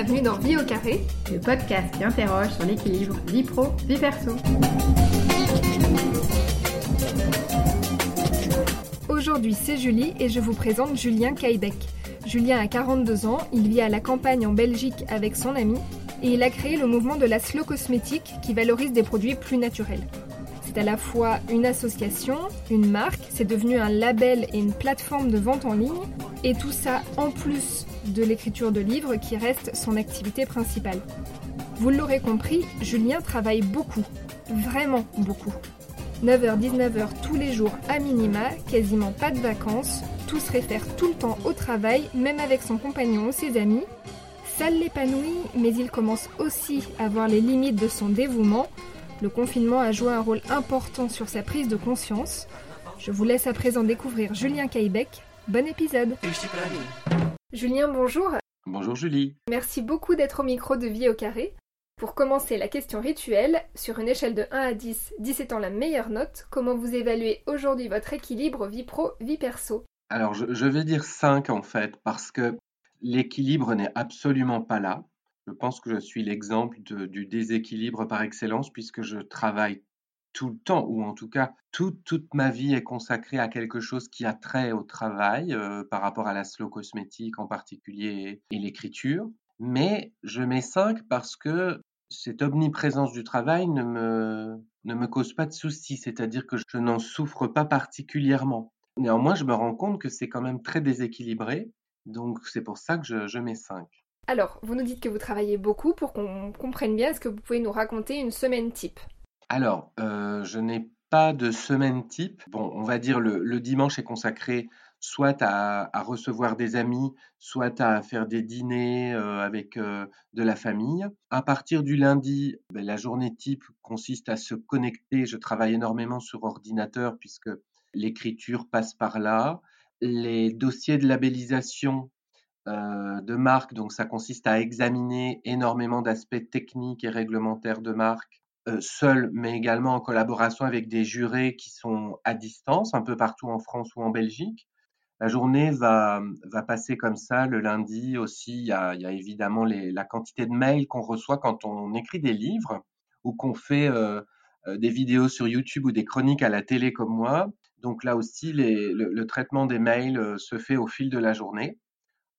bienvenue dans Vie au carré, le podcast qui interroge sur l'équilibre vie pro, vie perso. Aujourd'hui, c'est Julie et je vous présente Julien Kaibeck. Julien a 42 ans, il vit à la campagne en Belgique avec son ami et il a créé le mouvement de la slow cosmétique qui valorise des produits plus naturels. C'est à la fois une association, une marque, c'est devenu un label et une plateforme de vente en ligne, et tout ça en plus de l'écriture de livres qui reste son activité principale. Vous l'aurez compris, Julien travaille beaucoup, vraiment beaucoup. 9h-19h tous les jours à minima, quasiment pas de vacances, tout se réfère tout le temps au travail, même avec son compagnon ou ses amis. Ça l'épanouit, mais il commence aussi à voir les limites de son dévouement. Le confinement a joué un rôle important sur sa prise de conscience. Je vous laisse à présent découvrir Julien Kaibeck. Bon épisode Julien, bonjour Bonjour Julie Merci beaucoup d'être au micro de Vie au carré. Pour commencer, la question rituelle, sur une échelle de 1 à 10, 10 étant la meilleure note, comment vous évaluez aujourd'hui votre équilibre vie pro-vie perso? Alors je, je, vais dire 5 en fait, parce que l'équilibre n'est absolument pas là. Je pense que je suis l'exemple du déséquilibre par excellence, puisque je travaille tout le temps, ou en tout cas toute, toute ma vie est consacrée à quelque chose qui a trait au travail, euh, par rapport à la slow cosmétique en particulier et, l'écriture. Mais je mets 5 parce que cette omniprésence du travail ne me, ne me cause pas de soucis, c'est-à-dire que je n'en souffre pas particulièrement. Néanmoins, je me rends compte que c'est quand même très déséquilibré, donc c'est pour ça que je, je mets 5. Alors, vous nous dites que vous travaillez beaucoup, pour qu'on comprenne bien, est-ce que vous pouvez nous raconter une semaine type? Alors, euh, je n'ai pas de semaine type. Bon, on va dire le, le dimanche est consacré soit à, à, recevoir des amis, soit à faire des dîners euh, avec euh, de la famille. À partir du lundi, ben, la journée type consiste à se connecter. Je travaille énormément sur ordinateur puisque l'écriture passe par là. Les dossiers de labellisation de marque, donc ça consiste à examiner énormément d'aspects techniques et réglementaires de marque seul, mais également en collaboration avec des jurés qui sont à distance, un peu partout en France ou en Belgique. La journée va, passer comme ça. Le lundi aussi, il y a, évidemment la quantité de mails qu'on reçoit quand on écrit des livres ou qu'on fait euh, des vidéos sur YouTube ou des chroniques à la télé comme moi. Donc là aussi, le, traitement des mails euh, se fait au fil de la journée.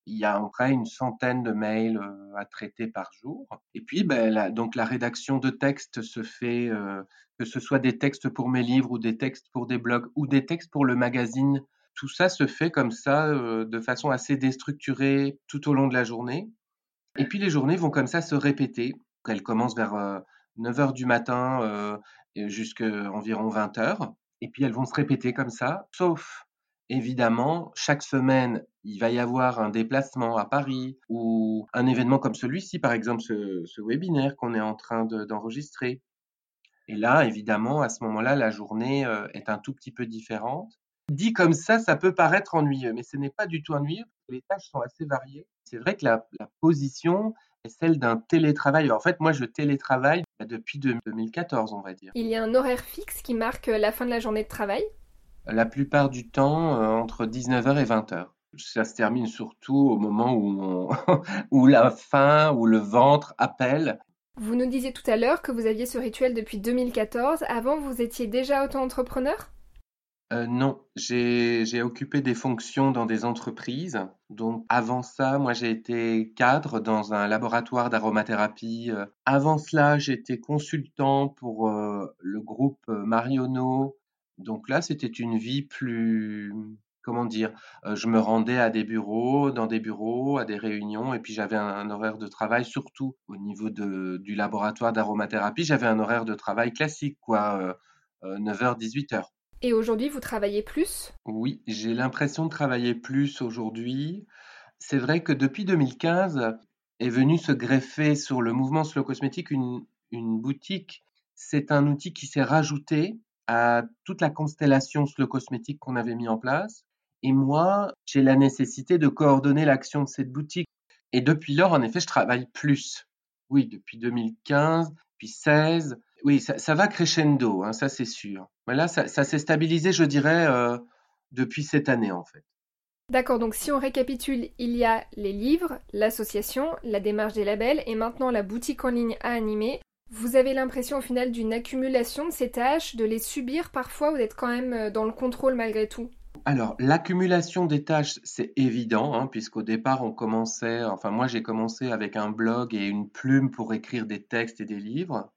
Il y a à peu près une centaine de mails euh, à traiter par jour. Et puis, ben, la, donc la rédaction de textes se fait, euh, que ce soit des textes pour mes livres ou des textes pour des blogs ou des textes pour le magazine tout ça se fait comme ça, euh, de façon assez déstructurée tout au long de la journée. Et puis les journées vont comme ça se répéter. Elles commencent vers euh, 9 heures du matin jusqu'à environ 20 heures. Et puis elles vont se répéter comme ça, sauf évidemment, chaque semaine, il va y avoir un déplacement à Paris ou un événement comme celui-ci, par exemple ce, webinaire qu'on est en train d'enregistrer. Et là, évidemment, à ce moment-là, la journée euh, est un tout petit peu différente. Dit comme ça, ça peut paraître ennuyeux, mais ce n'est pas du tout ennuyeux. Les tâches sont assez variées. C'est vrai que la, position est celle d'un télétravail. En fait, moi, je télétravaille depuis 2014, on va dire. Il y a un horaire fixe qui marque la fin de la journée de travail? La plupart du temps, euh, entre 19h et 20h. Ça se termine surtout au moment où, on... où la faim, où le ventre appelle. Vous nous disiez tout à l'heure que vous aviez ce rituel depuis 2014. Avant, vous étiez déjà auto-entrepreneur? Euh, non, j'ai occupé des fonctions dans des entreprises. Donc avant ça, moi j'ai été cadre dans un laboratoire d'aromathérapie. Euh, avant cela, j'étais consultant pour euh, le groupe Marionneau. Donc là, c'était une vie plus, comment dire, euh, je me rendais à des bureaux, dans des bureaux, à des réunions, et puis j'avais un, un, horaire de travail, surtout au niveau de, du laboratoire d'aromathérapie, j'avais un horaire de travail classique, quoi, 9h, 18h. Et aujourd'hui, vous travaillez plus? Oui, j'ai l'impression de travailler plus aujourd'hui. C'est vrai que depuis 2015 est venu se greffer sur le mouvement slow cosmétique une, une boutique. C'est un outil qui s'est rajouté à toute la constellation slow cosmétique qu'on avait mis en place. Et moi, j'ai la nécessité de coordonner l'action de cette boutique. Et depuis lors, en effet, je travaille plus. Oui, depuis 2015, puis 16, oui, ça, ça va crescendo, hein, ça c'est sûr. Mais là, ça, ça s'est stabilisé, je dirais, euh, depuis cette année en fait. D'accord, donc si on récapitule, il y a les livres, l'association, la démarche des labels et maintenant la boutique en ligne à animer. Vous avez l'impression au final d'une accumulation de ces tâches, de les subir parfois ou d'être quand même euh, dans le contrôle malgré tout alors, l'accumulation des tâches, c'est évident, hein, puisqu'au départ, on commençait, enfin moi j'ai commencé avec un blog et une plume pour écrire des textes et des livres.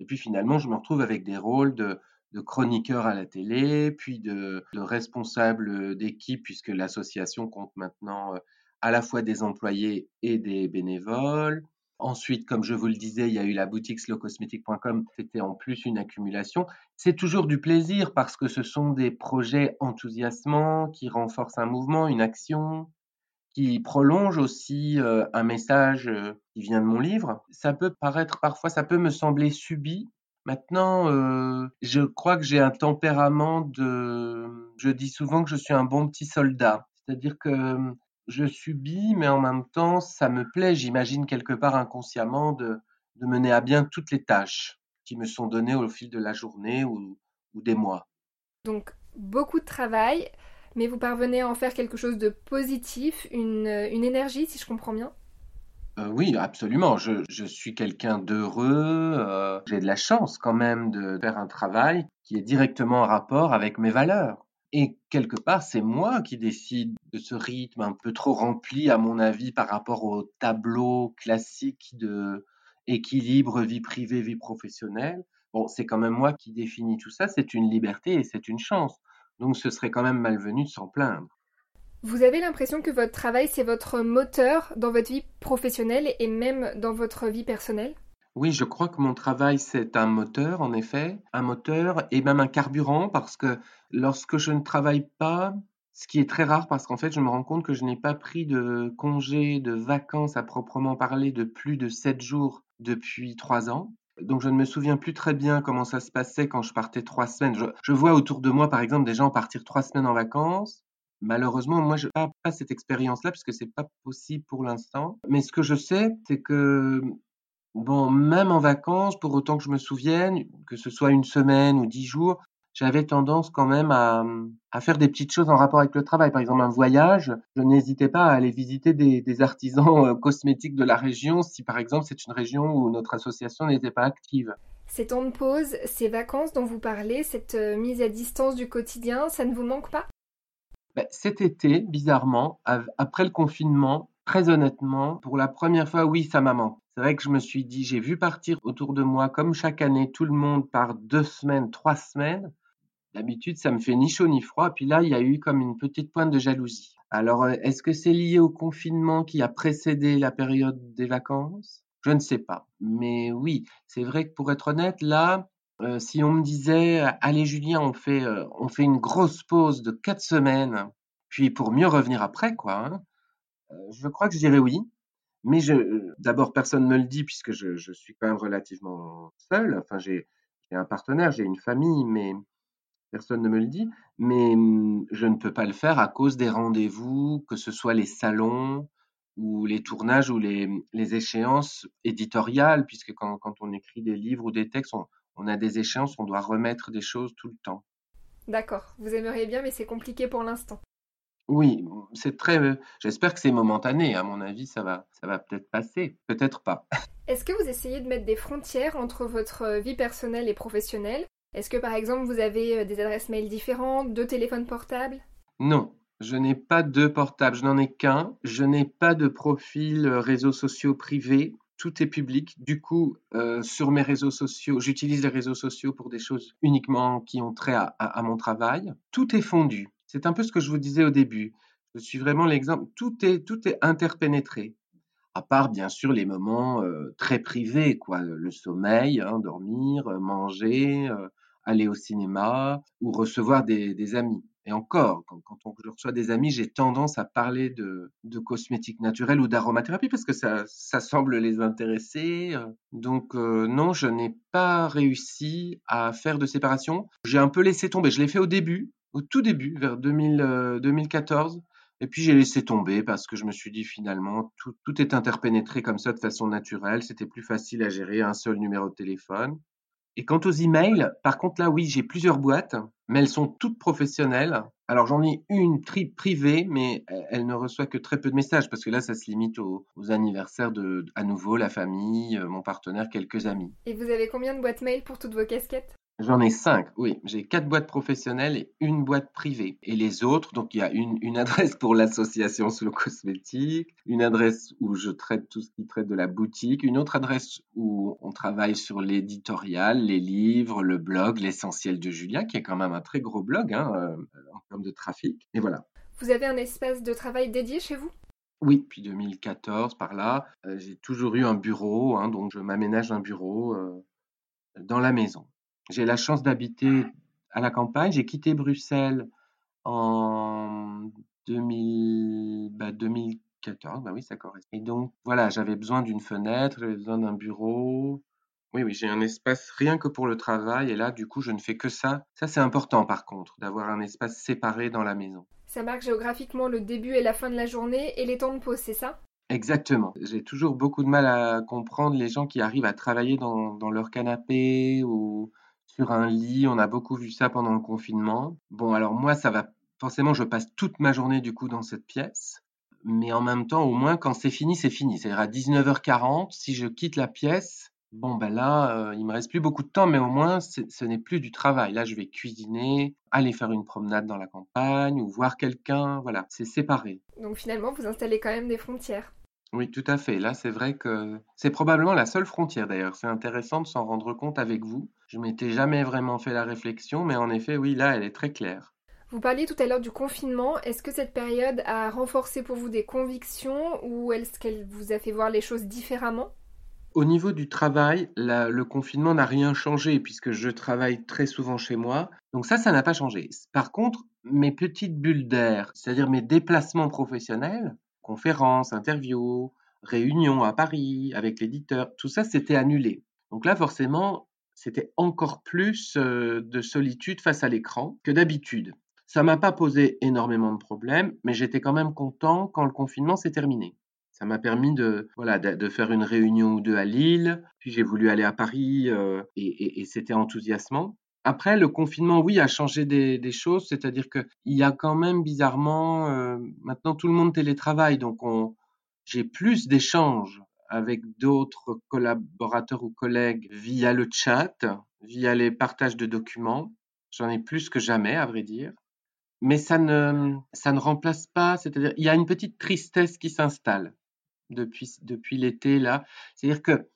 Et puis finalement, je me retrouve avec des rôles de, chroniqueur à la télé, puis de, de responsable d'équipe, puisque l'association compte maintenant euh, à la fois des employés et des bénévoles. Ensuite, comme je vous le disais, il y a eu la boutique slowcosmetic.com, c'était en plus une accumulation. C'est toujours du plaisir parce que ce sont des projets enthousiasmants qui renforcent un mouvement, une action, qui prolongent aussi euh, un message euh, qui vient de mon livre. Ça peut paraître parfois, ça peut me sembler subi. Maintenant, euh, je crois que j'ai un tempérament de... Je dis souvent que je suis un bon petit soldat. C'est-à-dire que je subis, mais en même temps, ça me plaît, j'imagine quelque part inconsciemment, de, mener à bien toutes les tâches qui me sont données au fil de la journée ou, des mois. Donc, beaucoup de travail, mais vous parvenez à en faire quelque chose de positif, une, énergie, si je comprends bien? Euh, oui, absolument. Je, suis quelqu'un d'heureux. Euh, j'ai de la chance quand même de faire un travail qui est directement en rapport avec mes valeurs. Et quelque part, c'est moi qui décide de ce rythme un peu trop rempli, à mon avis, par rapport au tableau classique de équilibre vie privée, vie professionnelle. Bon, c'est quand même moi qui définis tout ça. C'est une liberté et c'est une chance. Donc, ce serait quand même malvenu de s'en plaindre. Vous avez l'impression que votre travail, c'est votre moteur dans votre vie professionnelle et même dans votre vie personnelle? Oui, je crois que mon travail, c'est un moteur, en effet, un moteur et même un carburant, parce que lorsque je ne travaille pas, ce qui est très rare, parce qu'en fait, je me rends compte que je n'ai pas pris de congé, de vacances à proprement parler de plus de sept jours depuis trois ans. Donc, je ne me souviens plus très bien comment ça se passait quand je partais trois semaines. Je, vois autour de moi, par exemple, des gens partir trois semaines en vacances. Malheureusement, moi, je n'ai pas, pas cette expérience-là, puisque c'est pas possible pour l'instant. Mais ce que je sais, c'est que Bon, même en vacances, pour autant que je me souvienne, que ce soit une semaine ou dix jours, j'avais tendance quand même à, à, faire des petites choses en rapport avec le travail. Par exemple, un voyage, je n'hésitais pas à aller visiter des, des artisans euh, cosmétiques de la région si, par exemple, c'est une région où notre association n'était pas active. Ces temps de pause, ces vacances dont vous parlez, cette euh, mise à distance du quotidien, ça ne vous manque pas? Ben, Cet été, bizarrement, après le confinement, très honnêtement, pour la première fois, oui, ça m'a manqué. C'est vrai que je me suis dit, j'ai vu partir autour de moi, comme chaque année, tout le monde par deux semaines, trois semaines. D'habitude, ça me fait ni chaud ni froid. Puis là, il y a eu comme une petite pointe de jalousie. Alors, euh, est-ce que c'est lié au confinement qui a précédé la période des vacances? Je ne sais pas. Mais oui, c'est vrai que pour être honnête, là, euh, si on me disait, allez Julien, on fait, euh, on fait une grosse pause de quatre semaines, puis pour mieux revenir après, quoi, hein, je crois que je dirais oui. Mais je, d'abord, personne ne me le dit puisque je, suis quand même relativement seul. Enfin, j'ai, un partenaire, j'ai une famille, mais personne ne me le dit. Mais mmh, je ne peux pas le faire à cause des rendez-vous, que ce soit les salons ou les tournages ou les, les échéances éditoriales, puisque quand, quand, on écrit des livres ou des textes, on, on a des échéances, on doit remettre des choses tout le temps. D'accord, vous aimeriez bien, mais c'est compliqué pour l'instant. Oui, c'est très j'espère que c'est momentané. À mon avis, ça va ça va peut-être passer, peut-être pas. Est-ce que vous essayez de mettre des frontières entre votre vie personnelle et professionnelle? Est-ce que par exemple vous avez euh, des adresses mail différentes, deux téléphones portables? Non, je n'ai pas deux portables, je n'en ai qu'un. Je n'ai pas de profil euh, réseaux sociaux privés. Tout est public. Du coup, euh, sur mes réseaux sociaux, j'utilise les réseaux sociaux pour des choses uniquement qui ont trait à mon travail. Tout est fondu. C'est un peu ce que je vous disais au début. Je suis vraiment l'exemple. Tout est, tout est interpénétré. À part, bien sûr, les moments très privés, quoi. Le sommeil, hein, dormir, manger, aller au cinéma ou recevoir des, amis. Et encore, quand, je reçois des amis, j'ai tendance à parler de, de cosmétiques naturels ou d'aromathérapie parce que ça, ça semble les intéresser. Donc non, je n'ai pas réussi à faire de séparation. J'ai un peu laissé tomber. Je l'ai fait au début, au tout début, vers 2014. Euh, et puis j'ai laissé tomber parce que je me suis dit finalement, tout, est interpénétré comme ça de façon naturelle. C'était plus facile à gérer un seul numéro de téléphone. Et quant aux emails, par contre là, oui, j'ai plusieurs boîtes. mais elles sont toutes professionnelles. Alors j'en ai une privée, mais elle ne reçoit que très peu de messages parce que là, ça se limite aux, anniversaires de, à nouveau, la famille, euh, mon partenaire, quelques amis. Et vous avez combien de boîtes mail pour toutes vos casquettes? J'en ai cinq, oui. J'ai quatre boîtes professionnelles et une boîte privée. Et les autres, donc il y a une, une adresse pour l'association Slow Cosmétique, une adresse où je traite tout ce qui traite de la boutique, une autre adresse où on travaille sur l'éditorial, les livres, le blog, l'essentiel de Julia, qui est quand même un très gros blog hein, euh, en termes de trafic. Et voilà. Vous avez un espace de travail dédié chez vous? Oui, depuis 2014, par là, euh, j'ai toujours eu un bureau, hein, donc je m'aménage un bureau euh, dans la maison. J'ai la chance d'habiter à la campagne. J'ai quitté Bruxelles en 2000, 2014. Bah oui, ça correspond. Et donc, voilà, j'avais besoin d'une fenêtre, j'avais besoin d'un bureau. Oui, oui, j'ai un espace rien que pour le travail. Et là, du coup, je ne fais que ça. Ça, c'est important, par contre, d'avoir un espace séparé dans la maison. Ça marque géographiquement le début et la fin de la journée et les temps de pause, c'est ça? Exactement. J'ai toujours beaucoup de mal à comprendre les gens qui arrivent à travailler dans, dans leur canapé ou sur un lit. On a beaucoup vu ça pendant le confinement. Bon, alors moi, ça va forcément, je passe toute ma journée du coup dans cette pièce. Mais en même temps, au moins, quand c'est fini, c'est fini. C'est-à-dire à 19h40, si je quitte la pièce, bon, ben là, euh, il me reste plus beaucoup de temps, mais au moins, ce n'est plus du travail. Là, je vais cuisiner, aller faire une promenade dans la campagne ou voir quelqu'un. Voilà, c'est séparé. Donc finalement, vous installez quand même des frontières. Oui, tout à fait. Là, c'est vrai que c'est probablement la seule frontière d'ailleurs. C'est intéressant de s'en rendre compte avec vous. Je m'étais jamais vraiment fait la réflexion, mais en effet, oui, là, elle est très claire. Vous parliez tout à l'heure du confinement. Est-ce que cette période a renforcé pour vous des convictions ou est-ce qu'elle vous a fait voir les choses différemment? Au niveau du travail, le confinement n'a rien changé puisque je travaille très souvent chez moi. Donc ça, ça n'a pas changé. Par contre, mes petites bulles d'air, c'est-à-dire mes déplacements professionnels, conférences, interviews, réunions à Paris avec l'éditeur, tout ça s'était annulé. Donc là, forcément, c'était encore plus euh, de solitude face à l'écran que d'habitude. Ça m'a pas posé énormément de problèmes, mais j'étais quand même content quand le confinement s'est terminé. Ça m'a permis de, voilà, de, faire une réunion ou deux à Lille, puis j'ai voulu aller à Paris euh, et c'était enthousiasmant. Après, le confinement, oui, a changé des, choses, c'est-à-dire qu'il y a quand même bizarrement, euh, maintenant tout le monde télétravaille, donc j'ai plus d'échanges avec d'autres collaborateurs ou collègues via le chat, via les partages de documents. J'en ai plus que jamais, à vrai dire. Mais ça ne, ça ne remplace pas, c'est-à-dire, il y a une petite tristesse qui s'installe depuis, depuis l'été, là. C'est-à-dire que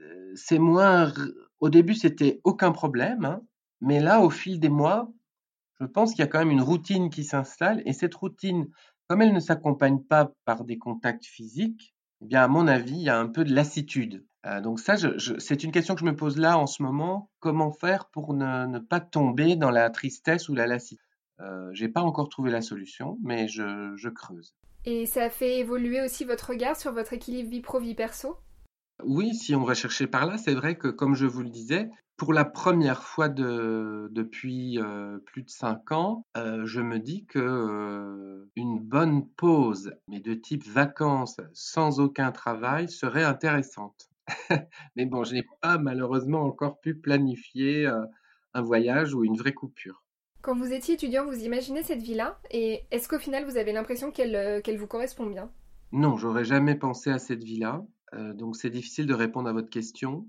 euh, c'est moins, au début, c'était aucun problème, hein. Mais là, au fil des mois, je pense qu'il y a quand même une routine qui s'installe et cette routine, comme elle ne s'accompagne pas par des contacts physiques, eh bien, à mon avis, il y a un peu de lassitude. Euh, donc ça, c'est une question que je me pose là en ce moment. Comment faire pour ne, pas tomber dans la tristesse ou la lassitude? Euh, J'ai pas encore trouvé la solution, mais je, creuse. Et ça fait évoluer aussi votre regard sur votre équilibre vie pro-vie perso? Oui, si on va chercher par là, c'est vrai que, comme je vous le disais, pour la première fois depuis euh, plus de cinq ans, euh, je me dis que euh, une bonne pause, mais de type vacances sans aucun travail, serait intéressante. mais bon, je n'ai pas malheureusement encore pu planifier un voyage ou une vraie coupure. Quand vous étiez étudiant, vous imaginez cette vie-là Et est-ce qu'au final, vous avez l'impression qu'elle vous correspond bien? Non, j'aurais jamais pensé à cette vie-là. Donc c'est difficile de répondre à votre question.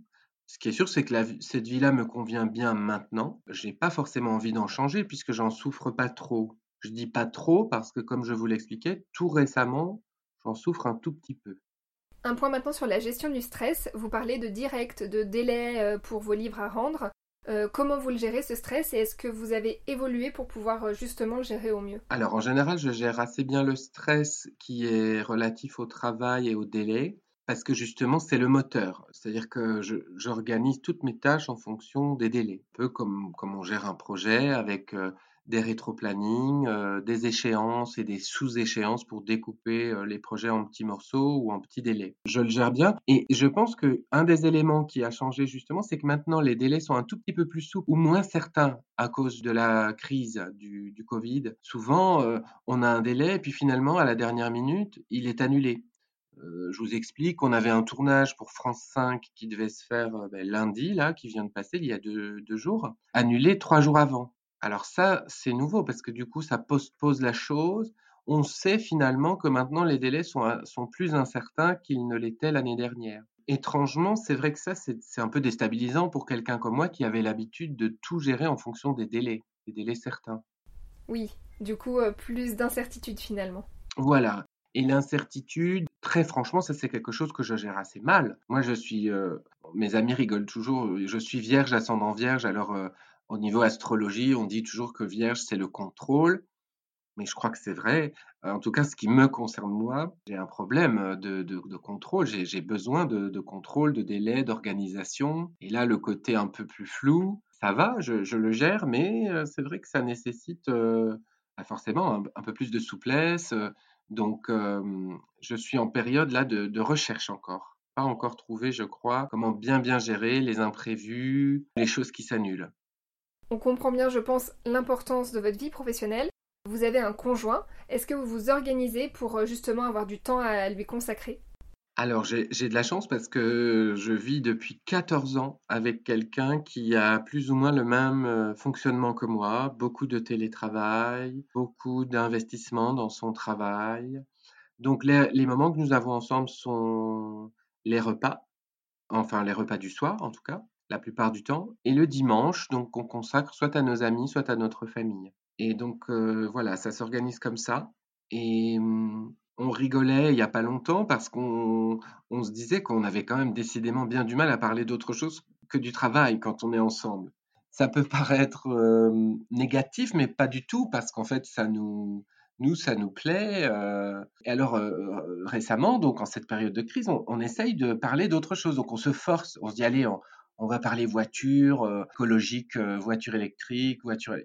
Ce qui est sûr, c'est que cette vie-là me convient bien maintenant. J'ai pas forcément envie d'en changer puisque j'en souffre pas trop. Je dis pas trop parce que, comme je vous l'expliquais, tout récemment, j'en souffre un tout petit peu. Un point maintenant sur la gestion du stress. Vous parlez de direct, de délai euh, pour vos livres à rendre. Euh, comment vous le gérez ce stress et est-ce que vous avez évolué pour pouvoir euh, justement le gérer au mieux? Alors en général, je gère assez bien le stress qui est relatif au travail et au délai parce que justement, c'est le moteur. C'est-à-dire que j'organise toutes mes tâches en fonction des délais. Un peu comme, comme on gère un projet avec euh, des rétro-plannings, euh, des échéances et des sous-échéances pour découper euh, les projets en petits morceaux ou en petits délais. Je le gère bien et je pense que un des éléments qui a changé justement, c'est que maintenant les délais sont un tout petit peu plus souples ou moins certains à cause de la crise du, du Covid. Souvent, on a un délai et puis finalement, à la dernière minute, il est annulé. Euh, je vous explique, on avait un tournage pour France 5 qui devait se faire euh, ben, lundi, là, qui vient de passer, il y a deux, jours, annulé trois jours avant. Alors ça, c'est nouveau parce que du coup, ça postpose la chose. On sait finalement que maintenant les délais sont, sont plus incertains qu'ils ne l'étaient l'année dernière. Étrangement, c'est vrai que ça, c'est un peu déstabilisant pour quelqu'un comme moi qui avait l'habitude de tout gérer en fonction des délais, des délais certains. Oui, du coup, euh, plus d'incertitude finalement. Voilà. Et l'incertitude, très franchement, ça c'est quelque chose que je gère assez mal. Moi, je suis, euh, mes amis rigolent toujours, je suis vierge, ascendant vierge, alors euh, au niveau astrologie, on dit toujours que vierge, c'est le contrôle. Mais je crois que c'est vrai. En tout cas, ce qui me concerne moi, j'ai un problème de, contrôle. J'ai besoin de, contrôle, de délai, d'organisation. Et là, le côté un peu plus flou, ça va, je, le gère, mais euh, c'est vrai que ça nécessite euh, bah, forcément un, peu plus de souplesse. Donc, je suis en période là de, de recherche encore. Pas encore trouvé, je crois, comment bien bien gérer les imprévus, les choses qui s'annulent. On comprend bien, je pense, l'importance de votre vie professionnelle. Vous avez un conjoint. Est-ce que vous vous organisez pour euh, justement avoir du temps à lui consacrer? Alors, j'ai de la chance parce que je vis depuis 14 ans avec quelqu'un qui a plus ou moins le même euh, fonctionnement que moi, beaucoup de télétravail, beaucoup d'investissement dans son travail. Donc, les, les, moments que nous avons ensemble sont les repas, enfin les repas du soir en tout cas la plupart du temps, et le dimanche, donc on consacre soit à nos amis, soit à notre famille. Et donc euh, voilà, ça s'organise comme ça. Et hum, on rigolait il n'y a pas longtemps parce qu'on on se disait qu'on avait quand même décidément bien du mal à parler d'autre chose que du travail quand on est ensemble. Ça peut paraître euh, négatif, mais pas du tout, parce qu'en fait, ça nous, ça nous plaît. Euh, et alors, récemment, donc en cette période de crise, on, essaye de parler d'autre chose. Donc, on se force, on se dit, allez, on, va parler voiture euh, écologique, euh, voiture électrique, voiture.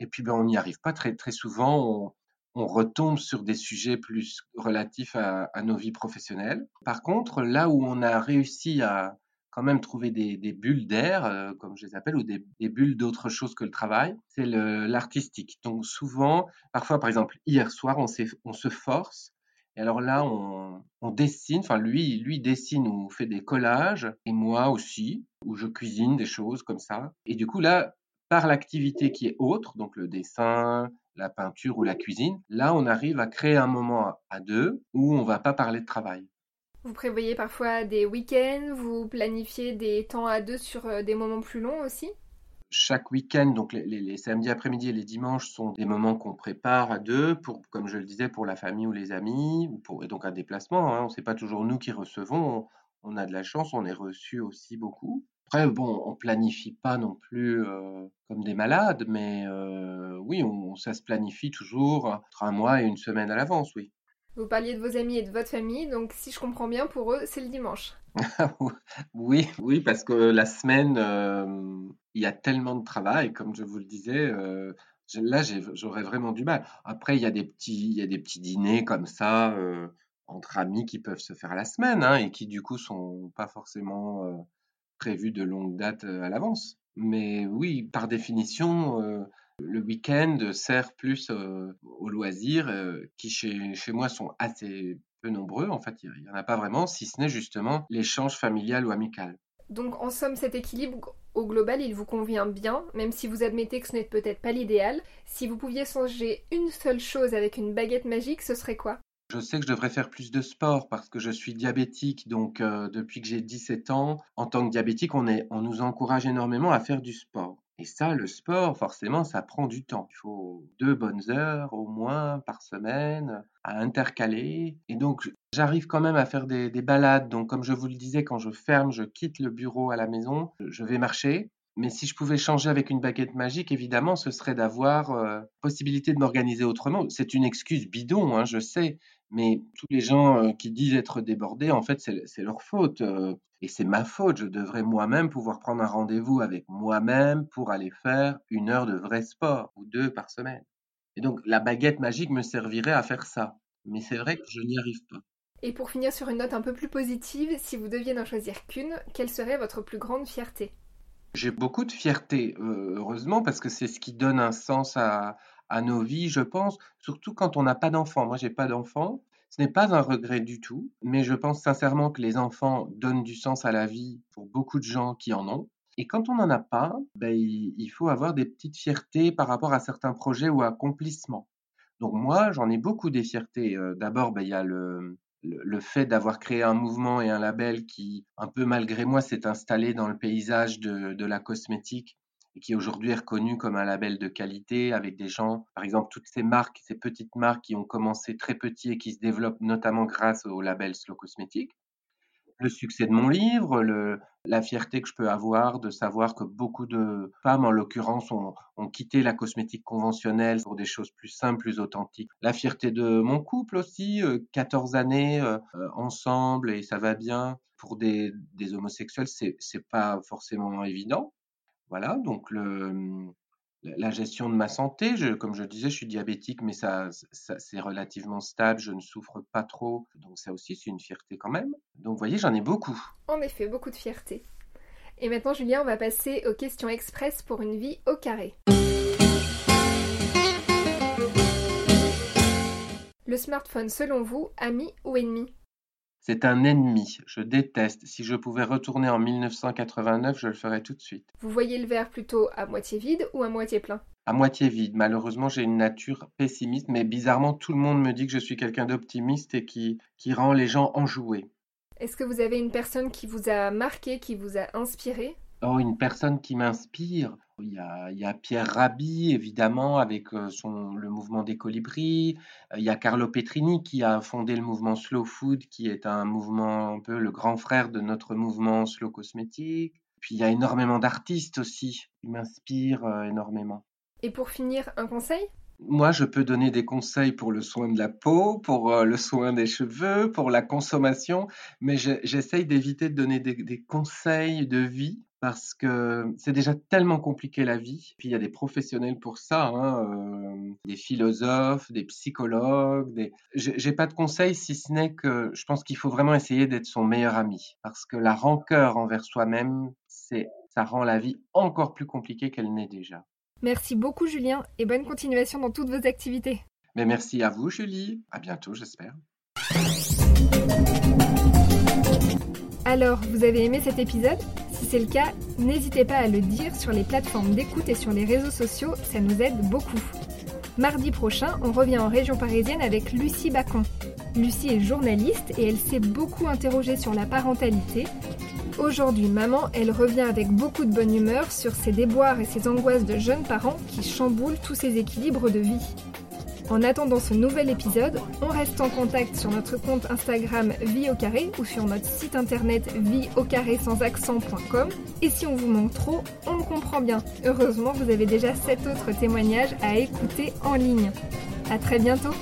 Et puis ben, on n'y arrive pas très très souvent. Retombe sur des sujets plus relatifs à, nos vies professionnelles. Par contre, là où on a réussi à quand même trouver des, bulles d'air, euh, comme je les appelle, ou des, bulles d'autre chose que le travail, c'est l'artistique. Donc souvent, parfois par exemple, hier soir, on, on se force et alors là, on, on, dessine, enfin lui, lui dessine ou fait des collages, et moi aussi, où je cuisine des choses comme ça. Et du coup là, par l'activité qui est autre, donc le dessin, la peinture ou la cuisine, là on arrive à créer un moment à deux où on va pas parler de travail. Vous prévoyez parfois des week-ends, vous planifiez des temps à deux sur euh, des moments plus longs aussi? Chaque week-end, donc les, samedis après-midi et les dimanches sont des moments qu'on prépare à deux, pour, comme je le disais, pour la famille ou les amis, ou pour, et donc un déplacement. Hein. On ne sait pas toujours nous qui recevons, on, a de la chance, on est reçu aussi beaucoup. Après, bon, on planifie pas non plus euh, comme des malades, mais euh, oui, on, ça se planifie toujours entre un mois et une semaine à l'avance, oui. Vous parliez de vos amis et de votre famille, donc si je comprends bien, pour eux, c'est le dimanche. oui, oui, parce que la semaine, euh, il y a tellement de travail, comme je vous le disais. Là, j'aurais vraiment du mal. Après, il y a des petits, il y a des petits dîners comme ça entre amis qui peuvent se faire la semaine hein, et qui du coup sont pas forcément prévus de longue date à l'avance. Mais oui, par définition le week-end sert plus euh, aux loisirs euh, qui chez, chez, moi sont assez peu nombreux. En fait, il n'y en a pas vraiment, si ce n'est justement l'échange familial ou amical. Donc en somme, cet équilibre au global, il vous convient bien, même si vous admettez que ce n'est peut-être pas l'idéal. Si vous pouviez changer une seule chose avec une baguette magique, ce serait quoi? Je sais que je devrais faire plus de sport parce que je suis diabétique, donc euh, depuis que j'ai 17 ans, en tant que diabétique, on, est, on nous encourage énormément à faire du sport. Et ça, le sport, forcément, ça prend du temps. Il faut deux bonnes heures au moins par semaine à intercaler. Et donc, j'arrive quand même à faire des, balades. Donc, comme je vous le disais, quand je ferme, je quitte le bureau à la maison, je vais marcher. Mais si je pouvais changer avec une baguette magique, évidemment, ce serait d'avoir euh, possibilité de m'organiser autrement. C'est une excuse bidon, hein, je sais, mais tous les gens euh, qui disent être débordés, en fait, c'est leur faute. Euh, et c'est ma faute. Je devrais moi-même pouvoir prendre un rendez-vous avec moi-même pour aller faire une heure de vrai sport ou deux par semaine. Et donc, la baguette magique me servirait à faire ça. Mais c'est vrai que je n'y arrive pas. Et pour finir sur une note un peu plus positive, si vous deviez n'en choisir qu'une, quelle serait votre plus grande fierté? J'ai beaucoup de fierté, euh, heureusement, parce que c'est ce qui donne un sens à, à nos vies, je pense, surtout quand on n'a pas d'enfants. Moi, j'ai pas d'enfants. Ce n'est pas un regret du tout, mais je pense sincèrement que les enfants donnent du sens à la vie pour beaucoup de gens qui en ont. Et quand on n'en a pas, ben, il faut avoir des petites fiertés par rapport à certains projets ou accomplissements. Donc moi, j'en ai beaucoup des fiertés. Euh, d'abord, ben, il y a le, le fait d'avoir créé un mouvement et un label qui, un peu malgré moi, s'est installé dans le paysage de, la cosmétique et qui aujourd'hui est reconnu comme un label de qualité avec des gens, par exemple, toutes ces marques, ces petites marques qui ont commencé très petits et qui se développent notamment grâce au label Slow Cosmétique. Le succès de mon livre, la fierté que je peux avoir de savoir que beaucoup de femmes, en l'occurrence, ont, quitté la cosmétique conventionnelle pour des choses plus simples, plus authentiques. La fierté de mon couple aussi, 14 euh, années euh, ensemble et ça va bien. Pour des, des homosexuels, c'est pas forcément évident. Voilà, donc le, la gestion de ma santé, comme je disais, je suis diabétique, mais ça, ça c'est relativement stable, je ne souffre pas trop, donc ça aussi c'est une fierté quand même. Donc vous voyez, j'en ai beaucoup. En effet, beaucoup de fierté. Et maintenant, Julien, on va passer aux questions express pour une vie au carré. Le smartphone, selon vous, ami ou ennemi? C'est un ennemi, je déteste. Si je pouvais retourner en 1989, je le ferais tout de suite. Vous voyez le verre plutôt à moitié vide ou à moitié plein? À moitié vide. Malheureusement, j'ai une nature pessimiste, mais bizarrement, tout le monde me dit que je suis quelqu'un d'optimiste et qui, qui rend les gens enjoués. Est-ce que vous avez une personne qui vous a marqué, qui vous a inspiré? Oh, une personne qui m'inspire? Il y, a, il y a, Pierre Rabhi, évidemment, avec euh, son, le mouvement des colibris. Euh, il y a Carlo Petrini qui a fondé le mouvement Slow Food, qui est un mouvement un peu le grand frère de notre mouvement Slow Cosmétique. Puis il y a énormément d'artistes aussi qui m'inspirent euh, énormément. Et pour finir, un conseil? Moi, je peux donner des conseils pour le soin de la peau, pour le soin des cheveux, pour la consommation, mais j'essaye d'éviter de donner des, des, conseils de vie parce que c'est déjà tellement compliqué la vie. Puis il y a des professionnels pour ça, hein, euh, des philosophes, des psychologues. Des... J'ai pas de conseils si ce n'est que je pense qu'il faut vraiment essayer d'être son meilleur ami, parce que la rancœur envers soi-même, c'est ça rend la vie encore plus compliquée qu'elle n'est déjà. Merci beaucoup Julien et bonne continuation dans toutes vos activités. Mais merci à vous Julie. À bientôt, j'espère. Alors, vous avez aimé cet épisode? Si c'est le cas, n'hésitez pas à le dire sur les plateformes d'écoute et sur les réseaux sociaux, ça nous aide beaucoup. Mardi prochain, on revient en région parisienne avec Lucie Bacon. Lucie est journaliste et elle s'est beaucoup interrogée sur la parentalité. Aujourd'hui, maman, elle revient avec beaucoup de bonne humeur sur ses déboires et ses angoisses de jeunes parents qui chamboulent tous ses équilibres de vie. En attendant ce nouvel épisode, on reste en contact sur notre compte Instagram Vie au carré ou sur notre site internet vie au carré sans accent.com. Et si on vous manque trop, on le comprend bien. Heureusement, vous avez déjà 7 autres témoignages à écouter en ligne. À très bientôt!